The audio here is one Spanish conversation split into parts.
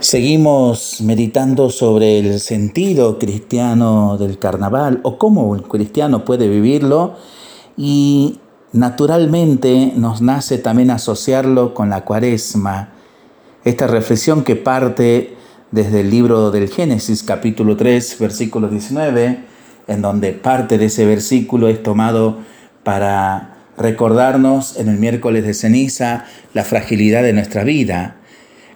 Seguimos meditando sobre el sentido cristiano del carnaval o cómo un cristiano puede vivirlo y naturalmente nos nace también asociarlo con la cuaresma. Esta reflexión que parte desde el libro del Génesis capítulo 3 versículo 19, en donde parte de ese versículo es tomado para recordarnos en el miércoles de ceniza la fragilidad de nuestra vida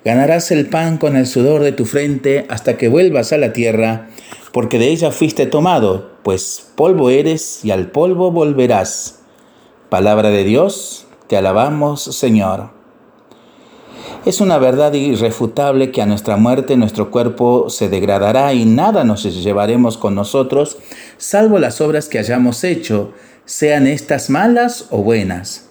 Ganarás el pan con el sudor de tu frente hasta que vuelvas a la tierra, porque de ella fuiste tomado, pues polvo eres y al polvo volverás. Palabra de Dios, te alabamos Señor. Es una verdad irrefutable que a nuestra muerte nuestro cuerpo se degradará y nada nos llevaremos con nosotros, salvo las obras que hayamos hecho, sean estas malas o buenas.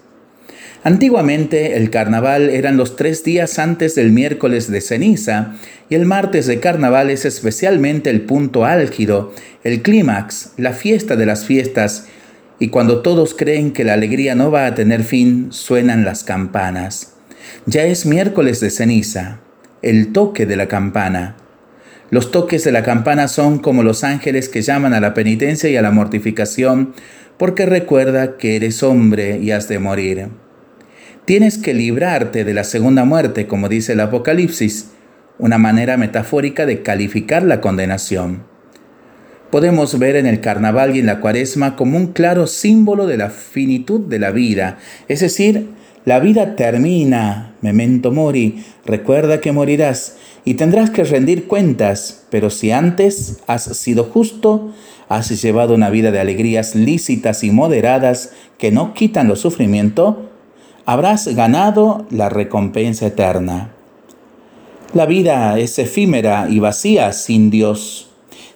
Antiguamente el carnaval eran los tres días antes del miércoles de ceniza y el martes de carnaval es especialmente el punto álgido, el clímax, la fiesta de las fiestas y cuando todos creen que la alegría no va a tener fin, suenan las campanas. Ya es miércoles de ceniza, el toque de la campana. Los toques de la campana son como los ángeles que llaman a la penitencia y a la mortificación porque recuerda que eres hombre y has de morir. Tienes que librarte de la segunda muerte, como dice el Apocalipsis, una manera metafórica de calificar la condenación. Podemos ver en el carnaval y en la cuaresma como un claro símbolo de la finitud de la vida, es decir, la vida termina, memento mori, recuerda que morirás y tendrás que rendir cuentas, pero si antes has sido justo, has llevado una vida de alegrías lícitas y moderadas que no quitan los sufrimientos, habrás ganado la recompensa eterna. La vida es efímera y vacía sin Dios.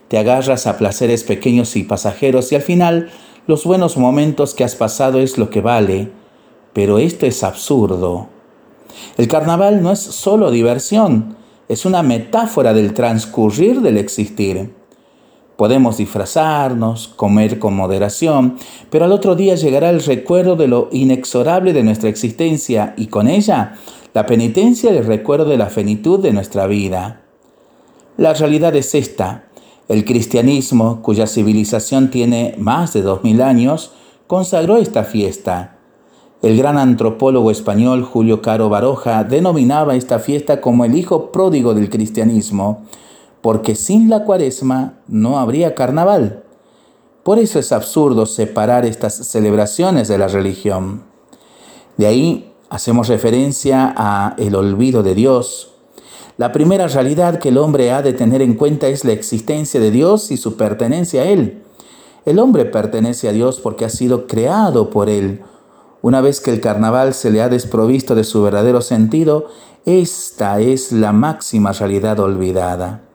Te agarras a placeres pequeños y pasajeros y al final los buenos momentos que has pasado es lo que vale. Pero esto es absurdo. El carnaval no es solo diversión, es una metáfora del transcurrir del existir. Podemos disfrazarnos, comer con moderación, pero al otro día llegará el recuerdo de lo inexorable de nuestra existencia y con ella la penitencia y el recuerdo de la fenitud de nuestra vida. La realidad es esta. El cristianismo, cuya civilización tiene más de dos mil años, consagró esta fiesta. El gran antropólogo español Julio Caro Baroja denominaba esta fiesta como el hijo pródigo del cristianismo, porque sin la cuaresma no habría carnaval. Por eso es absurdo separar estas celebraciones de la religión. De ahí hacemos referencia a el olvido de Dios. La primera realidad que el hombre ha de tener en cuenta es la existencia de Dios y su pertenencia a Él. El hombre pertenece a Dios porque ha sido creado por Él. Una vez que el carnaval se le ha desprovisto de su verdadero sentido, esta es la máxima realidad olvidada.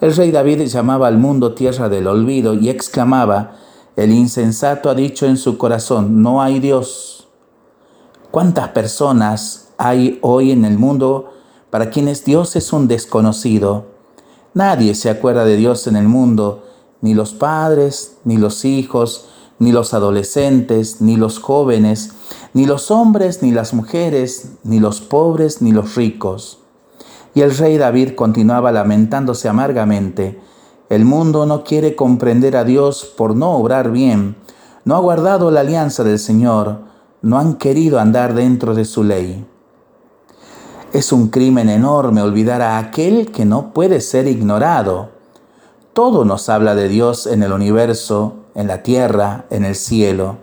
El rey David llamaba al mundo tierra del olvido y exclamaba, el insensato ha dicho en su corazón, no hay Dios. ¿Cuántas personas hay hoy en el mundo para quienes Dios es un desconocido? Nadie se acuerda de Dios en el mundo, ni los padres, ni los hijos, ni los adolescentes, ni los jóvenes, ni los hombres, ni las mujeres, ni los pobres, ni los ricos. Y el rey David continuaba lamentándose amargamente. El mundo no quiere comprender a Dios por no obrar bien, no ha guardado la alianza del Señor, no han querido andar dentro de su ley. Es un crimen enorme olvidar a aquel que no puede ser ignorado. Todo nos habla de Dios en el universo, en la tierra, en el cielo.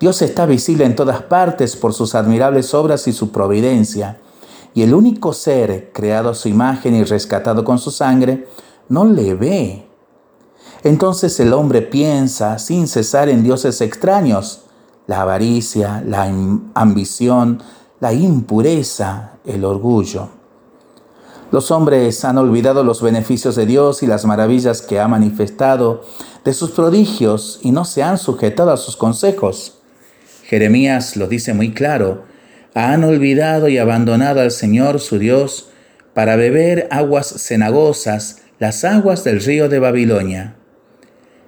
Dios está visible en todas partes por sus admirables obras y su providencia y el único ser creado a su imagen y rescatado con su sangre no le ve. Entonces el hombre piensa sin cesar en dioses extraños, la avaricia, la ambición, la impureza, el orgullo. Los hombres han olvidado los beneficios de Dios y las maravillas que ha manifestado de sus prodigios y no se han sujetado a sus consejos. Jeremías lo dice muy claro, han olvidado y abandonado al Señor su Dios para beber aguas cenagosas, las aguas del río de Babilonia.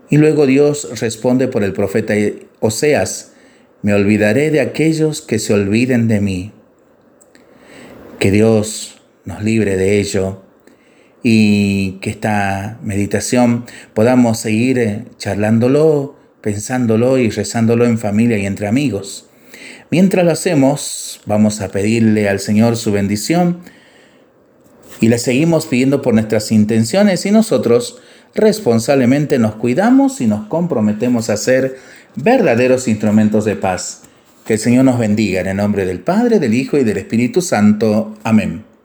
Y luego Dios responde por el profeta Oseas, me olvidaré de aquellos que se olviden de mí. Que Dios nos libre de ello y que esta meditación podamos seguir eh, charlándolo, pensándolo y rezándolo en familia y entre amigos. Mientras lo hacemos, vamos a pedirle al Señor su bendición y le seguimos pidiendo por nuestras intenciones y nosotros responsablemente nos cuidamos y nos comprometemos a ser verdaderos instrumentos de paz. Que el Señor nos bendiga en el nombre del Padre, del Hijo y del Espíritu Santo. Amén.